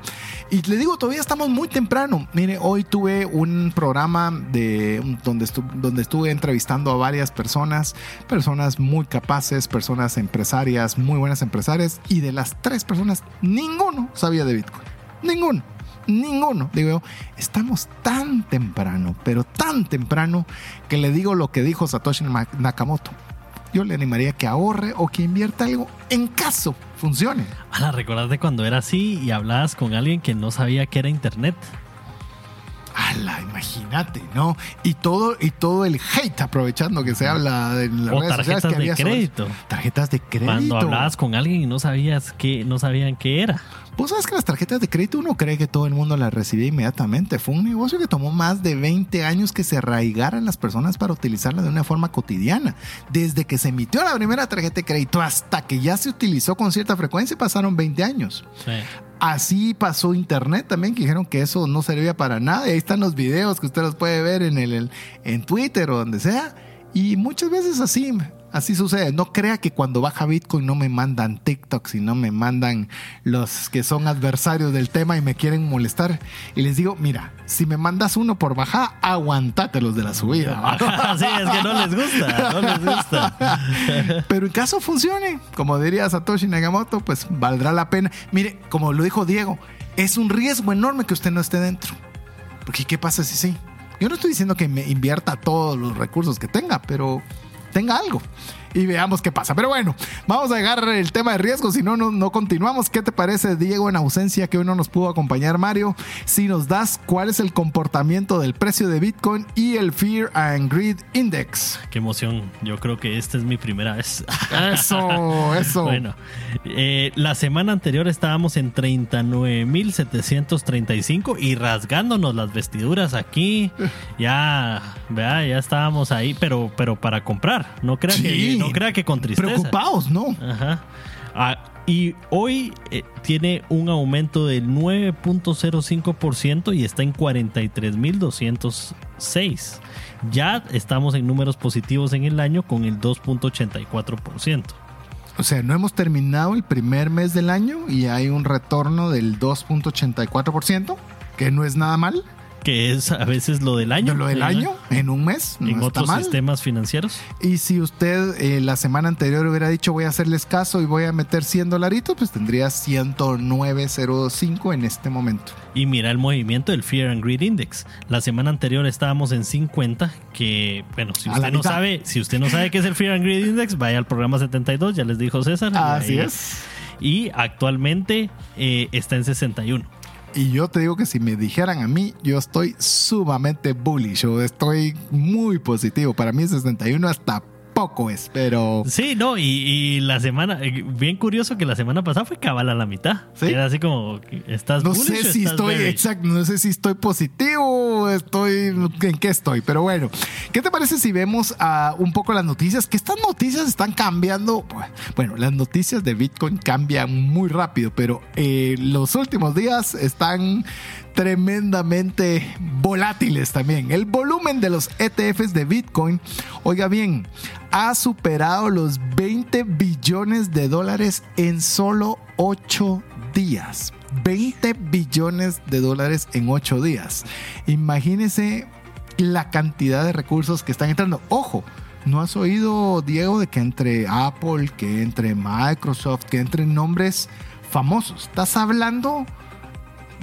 Y le digo, todavía estamos muy temprano. Mire, hoy tuve un programa de, donde, estu donde estuve entrevistando a varias personas, personas muy capaces, personas empresarias, muy buenas empresarias, y de las tres personas, ninguno sabía de Bitcoin. Ninguno. Ninguno. Digo estamos tan temprano, pero tan temprano, que le digo lo que dijo Satoshi Nakamoto yo le animaría que ahorre o que invierta algo en caso funcione. Ah, ¿recordás cuando era así y hablabas con alguien que no sabía que era internet? Ala, imagínate, ¿no? Y todo, y todo el hate aprovechando que se habla en las o redes sociales tarjetas que de crédito. Tarjetas de crédito. Cuando hablabas con alguien y no sabías que, no sabían qué era. Vos sabes que las tarjetas de crédito uno cree que todo el mundo las recibía inmediatamente. Fue un negocio que tomó más de 20 años que se arraigaran las personas para utilizarla de una forma cotidiana. Desde que se emitió la primera tarjeta de crédito hasta que ya se utilizó con cierta frecuencia pasaron 20 años. Sí. Así pasó Internet también, que dijeron que eso no servía para nada. Y ahí están los videos que usted los puede ver en, el, en Twitter o donde sea. Y muchas veces así, así sucede. No crea que cuando baja Bitcoin no me mandan TikToks y no me mandan los que son adversarios del tema y me quieren molestar. Y les digo, mira, si me mandas uno por baja, aguantate los de la subida. [LAUGHS] sí, es que no les gusta, no les gusta. [LAUGHS] Pero en caso funcione, como diría Satoshi Nakamoto, pues valdrá la pena. Mire, como lo dijo Diego, es un riesgo enorme que usted no esté dentro. Porque ¿qué pasa si sí? Yo no estoy diciendo que me invierta todos los recursos que tenga, pero tenga algo y veamos qué pasa. Pero bueno, vamos a dejar el tema de riesgo, si no, no, continuamos. ¿Qué te parece, Diego, en ausencia que hoy no nos pudo acompañar Mario? Si nos das cuál es el comportamiento del precio de Bitcoin y el Fear and Greed Index. Qué emoción, yo creo que esta es mi primera vez. Eso, [LAUGHS] eso. Bueno, eh, la semana anterior estábamos en 39.735 y rasgándonos las vestiduras aquí. Ya, vea, ya estábamos ahí, pero, pero para comprar. No crean que no crea que con tristeza. Preocupados, ¿no? Ajá. Ah, y hoy eh, tiene un aumento del 9.05% y está en 43.206. Ya estamos en números positivos en el año con el 2.84%. O sea, no hemos terminado el primer mes del año y hay un retorno del 2.84%, que no es nada mal que es a veces lo del año. Lo del año, en un mes. en otros sistemas financieros. Y si usted eh, la semana anterior hubiera dicho voy a hacerles caso y voy a meter 100 dolaritos, pues tendría 109.05 en este momento. Y mira el movimiento del Fear and Greed Index. La semana anterior estábamos en 50, que bueno, si usted no sabe, si usted no sabe qué es el Fear and Greed Index, vaya al programa 72, ya les dijo César. Así es. Y actualmente eh, está en 61. Y yo te digo que si me dijeran a mí, yo estoy sumamente bullish, yo estoy muy positivo. Para mí 61 hasta poco es, pero. Sí, no, y, la semana, eh, bien curioso que la semana pasada fue cabal a la mitad. Era así como, ¿estás No sé si estoy, exacto, no sé si estoy positivo, estoy, ¿en qué estoy? Pero bueno, ¿qué te parece si vemos a un poco las noticias? Que estas noticias están cambiando. Bueno, las noticias de Bitcoin cambian muy rápido, pero eh, los últimos días están tremendamente volátiles también. El volumen de los ETFs de Bitcoin, oiga bien, ha superado los 20 billones de dólares en solo 8 días. 20 billones de dólares en 8 días. Imagínese la cantidad de recursos que están entrando. Ojo, ¿no has oído, Diego, de que entre Apple, que entre Microsoft, que entre nombres famosos? Estás hablando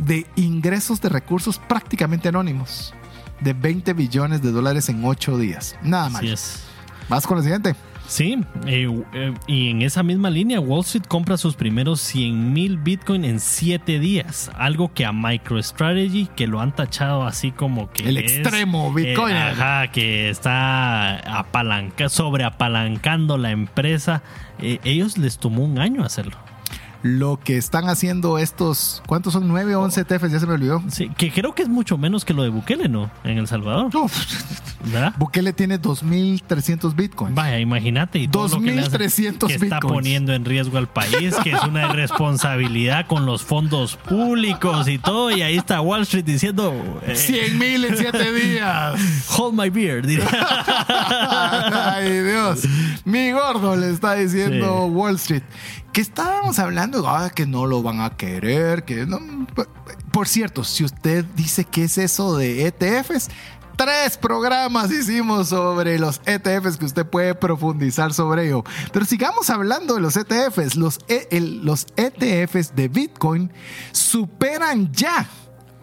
de ingresos de recursos prácticamente anónimos de 20 billones de dólares en 8 días. Nada más. es. Vas con el siguiente. Sí, eh, eh, y en esa misma línea, Wall Street compra sus primeros 100 mil Bitcoin en 7 días. Algo que a MicroStrategy, que lo han tachado así como que. El extremo eh, Bitcoin. ajá, que está apalanca, sobreapalancando la empresa. ellos les tomó un año hacerlo lo que están haciendo estos, ¿cuántos son? ¿9 o 11 TFs? Ya se me olvidó. Sí, que creo que es mucho menos que lo de Bukele, ¿no? En El Salvador. [LAUGHS] ¿Verdad? Bukele tiene 2.300 bitcoins. Vaya, imagínate. 2.300 bitcoins. Que está poniendo en riesgo al país, que es una irresponsabilidad con los fondos públicos y todo. Y ahí está Wall Street diciendo... 100 eh, mil en 7 [LAUGHS] días. Hold my beer. [LAUGHS] Ay, Dios. Mi gordo le está diciendo Wall Street que estábamos hablando ah, que no lo van a querer, que no. Por cierto, si usted dice que es eso de ETFs, tres programas hicimos sobre los ETFs que usted puede profundizar sobre ello. Pero sigamos hablando de los ETFs. Los, e, los ETFs de Bitcoin superan ya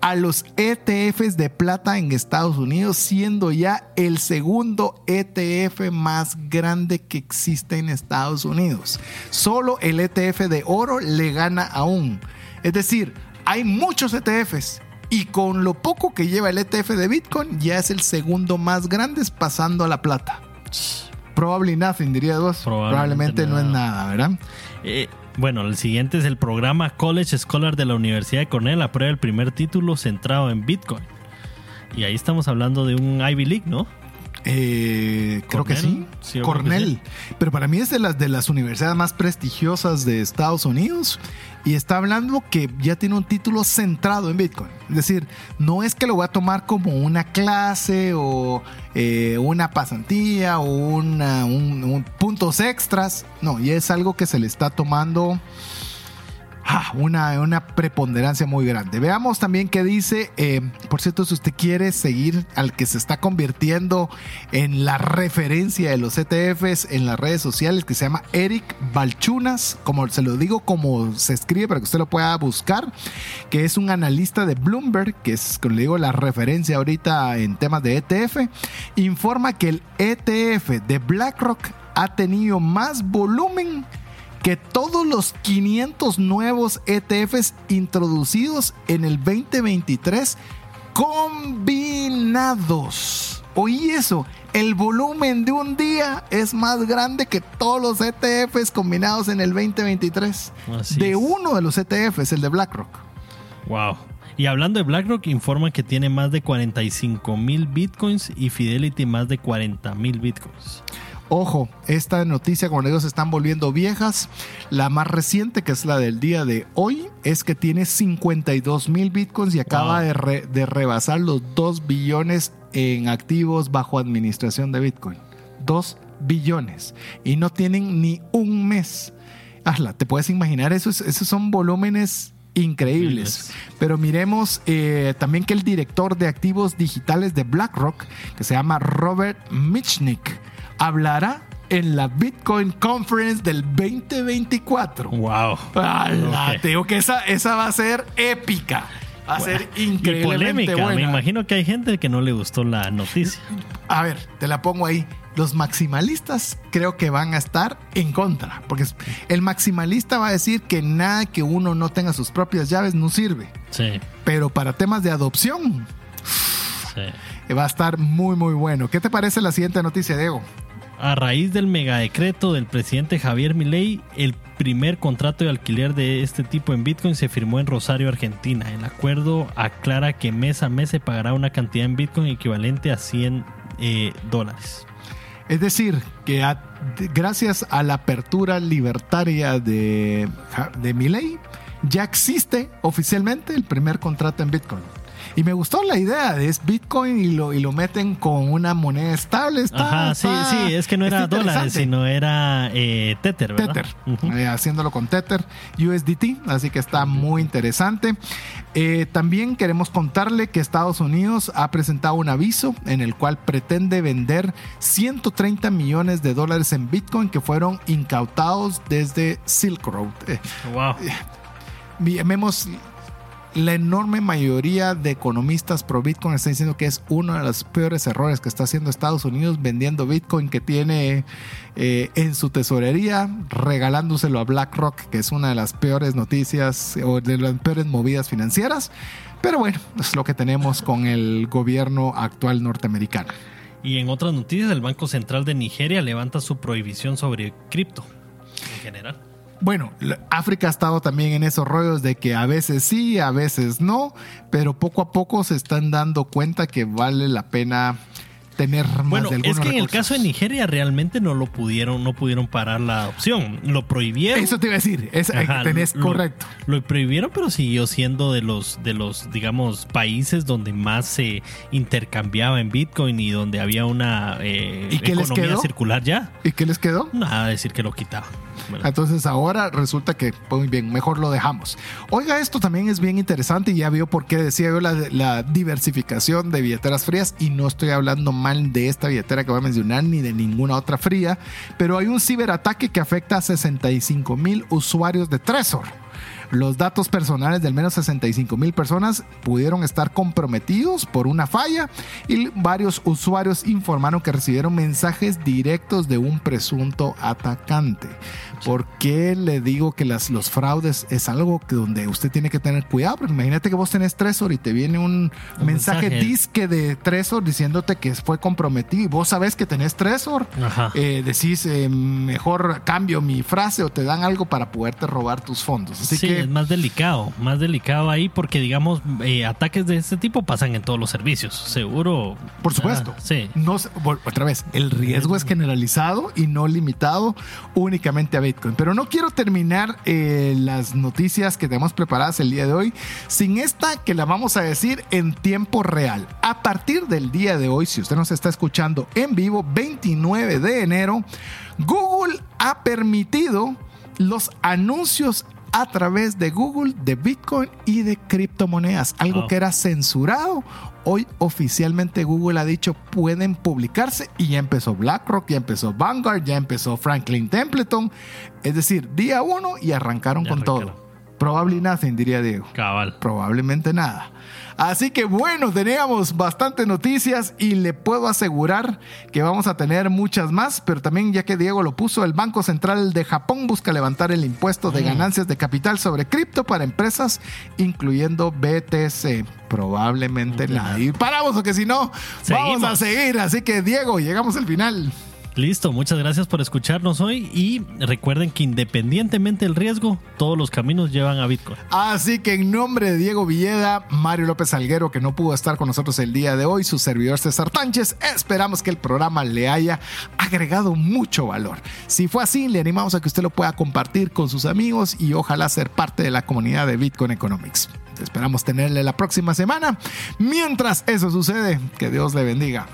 a los ETFs de plata en Estados Unidos, siendo ya el segundo ETF más grande que existe en Estados Unidos. Solo el ETF de oro le gana aún. Es decir, hay muchos ETFs y con lo poco que lleva el ETF de Bitcoin ya es el segundo más grande pasando a la plata. Probably nothing, diría dos. Probablemente, no es nada, ¿verdad? Eh, bueno, el siguiente es el programa College Scholar de la Universidad de Cornell, aprueba el primer título centrado en Bitcoin. Y ahí estamos hablando de un Ivy League, ¿no? Eh, creo que sí. Cornell, sí, que. Pero para mí es de las, de las universidades más prestigiosas de Estados Unidos. Y está hablando que ya tiene un título centrado en Bitcoin. Es decir, no es que lo voy a tomar como una clase o eh, una pasantía o una- un- un puntos extras. No, y es algo que se le está tomando Ah, una, una preponderancia muy grande. Veamos también qué dice, eh, por cierto, si usted quiere seguir al que se está convirtiendo en la referencia de los ETFs en las redes sociales, que se llama Eric Balchunas, como se lo digo, como se escribe para que usted lo pueda buscar, que es un analista de Bloomberg, que es, como le digo, la referencia ahorita en temas de ETF, informa que el ETF de BlackRock ha tenido más volumen que todos los 500 nuevos ETFs introducidos en el 2023 combinados. Oí eso, el volumen de un día es más grande que todos los ETFs combinados en el 2023. Así de es. uno de los ETFs, el de BlackRock. Wow. Y hablando de BlackRock, informa que tiene más de 45 mil bitcoins y Fidelity más de 40 mil bitcoins. Ojo, esta noticia, como les digo, se están volviendo viejas. La más reciente, que es la del día de hoy, es que tiene 52 mil bitcoins y acaba Wow. de, re- de rebasar los 2 billones en activos bajo administración de Bitcoin. 2 billones. Y no tienen ni un mes. Hazla, ¿te puedes imaginar? Esos, esos son volúmenes increíbles. Pero miremos eh, también que el director de activos digitales de BlackRock, que se llama Robert Michnick, hablará en la Bitcoin Conference del 2024. Wow. ¡Hala! Te digo que esa, esa va a ser épica. Va a ser Y increíblemente polémica. Me buena. imagino que hay gente que no le gustó la noticia. A ver, te la pongo ahí. Los maximalistas creo que van a estar en contra, porque el maximalista va a decir que nada que uno no tenga sus propias llaves no sirve. Sí, Pero para temas de adopción sí. va a estar muy muy bueno. ¿Qué te parece la siguiente noticia, Diego? A raíz del megadecreto del presidente Javier Milei, el primer contrato de alquiler de este tipo en Bitcoin se firmó en Rosario, Argentina. El acuerdo aclara que mes a mes se pagará una cantidad en Bitcoin equivalente a 100 eh, dólares. Es decir, que gracias a la apertura libertaria de, de Milei, ya existe oficialmente el primer contrato en Bitcoin. Y me gustó la idea de es Bitcoin y lo, y lo meten con una moneda estable. Está, Ajá, sí, está- sí, es que no era dólares, sino era eh, Tether, ¿verdad? Tether, Ujú. eh, haciéndolo con Tether USDT, así que está muy interesante. Eh, también queremos contarle que Estados Unidos ha presentado un aviso en el cual pretende vender 130 millones de dólares en Bitcoin que fueron incautados desde Silk Road. Wow. vemos la enorme mayoría de economistas pro Bitcoin está diciendo que es uno de los peores errores que está haciendo Estados Unidos vendiendo Bitcoin que tiene eh, en su tesorería, regalándoselo a BlackRock, que es una de las peores noticias o de las peores movidas financieras. Pero bueno, es lo que tenemos con el gobierno actual norteamericano. Y en otras noticias, el Banco Central de Nigeria levanta su prohibición sobre cripto en general. Bueno, África ha estado también en esos rollos de que a veces sí, a veces no, pero poco a poco se están dando cuenta que vale la pena tener más Bueno, de algunos es que en el caso de Nigeria realmente no lo pudieron, no pudieron parar la adopción. Lo prohibieron. Eso te iba a decir, es, eh, Ajá, tenés lo- correcto. Lo prohibieron, pero siguió siendo de los, de los, digamos, países donde más se intercambiaba en Bitcoin y donde había una eh, ¿Y economía quedó? circular ya. ¿Y qué les quedó? Nada, decir que lo quitaban. Entonces ahora resulta que, pues, muy bien, mejor lo dejamos. Oiga, esto también es bien interesante y ya vio por qué decía yo la, la diversificación de billeteras frías y no estoy hablando de esta billetera que voy a mencionar ni de ninguna otra fría, pero hay un ciberataque que afecta a 65 mil usuarios de Trezor. Los datos personales de al menos 65 mil personas pudieron estar comprometidos por una falla y varios usuarios informaron que recibieron mensajes directos de un presunto atacante. ¿Por qué le digo que las, los fraudes es algo que donde usted tiene que tener cuidado? Porque imagínate que vos tenés Trezor y te viene un, Un mensaje, mensaje. disque de Trezor diciéndote que fue comprometido y vos sabés que tenés Trezor. Eh, decís, eh, mejor cambio mi frase o te dan algo para poderte robar tus fondos. Así sí, que es más delicado, más delicado ahí porque digamos eh, ataques de este tipo pasan en todos los servicios, seguro. Por supuesto. Ah, sí. No, otra vez, el riesgo es generalizado y no limitado únicamente a Pero no quiero terminar eh, las noticias que tenemos preparadas el día de hoy sin esta que la vamos a decir en tiempo real. A partir del día de hoy, si usted nos está escuchando en vivo, 29 de enero, Google ha permitido los anuncios a través de Google de Bitcoin y de criptomonedas, algo Oh. que era censurado. Hoy oficialmente Google ha dicho pueden publicarse y ya empezó BlackRock, ya empezó Vanguard, ya empezó Franklin Templeton. Es decir, día uno y arrancaron Ya con arrancaron. todo. Probably nothing, diría Diego. Cabal. Probablemente nada. Así que bueno, teníamos bastantes noticias y le puedo asegurar que vamos a tener muchas más, pero también ya que Diego lo puso, el Banco Central de Japón busca levantar el impuesto de ganancias de capital sobre cripto para empresas, incluyendo BTC. Probablemente nada. Y paramos, porque si no, vamos a seguir. Así que Diego, llegamos al final. Listo, muchas gracias por escucharnos hoy y recuerden que independientemente del riesgo, todos los caminos llevan a Bitcoin. Así que en nombre de Diego Villeda, Mario López Alguero, que no pudo estar con nosotros el día de hoy, su servidor César Tánchez, esperamos que el programa le haya agregado mucho valor. Si fue así, le animamos a que usted lo pueda compartir con sus amigos y ojalá ser parte de la comunidad de Bitcoin Economics. Esperamos tenerle la próxima semana. Mientras eso sucede, que Dios le bendiga.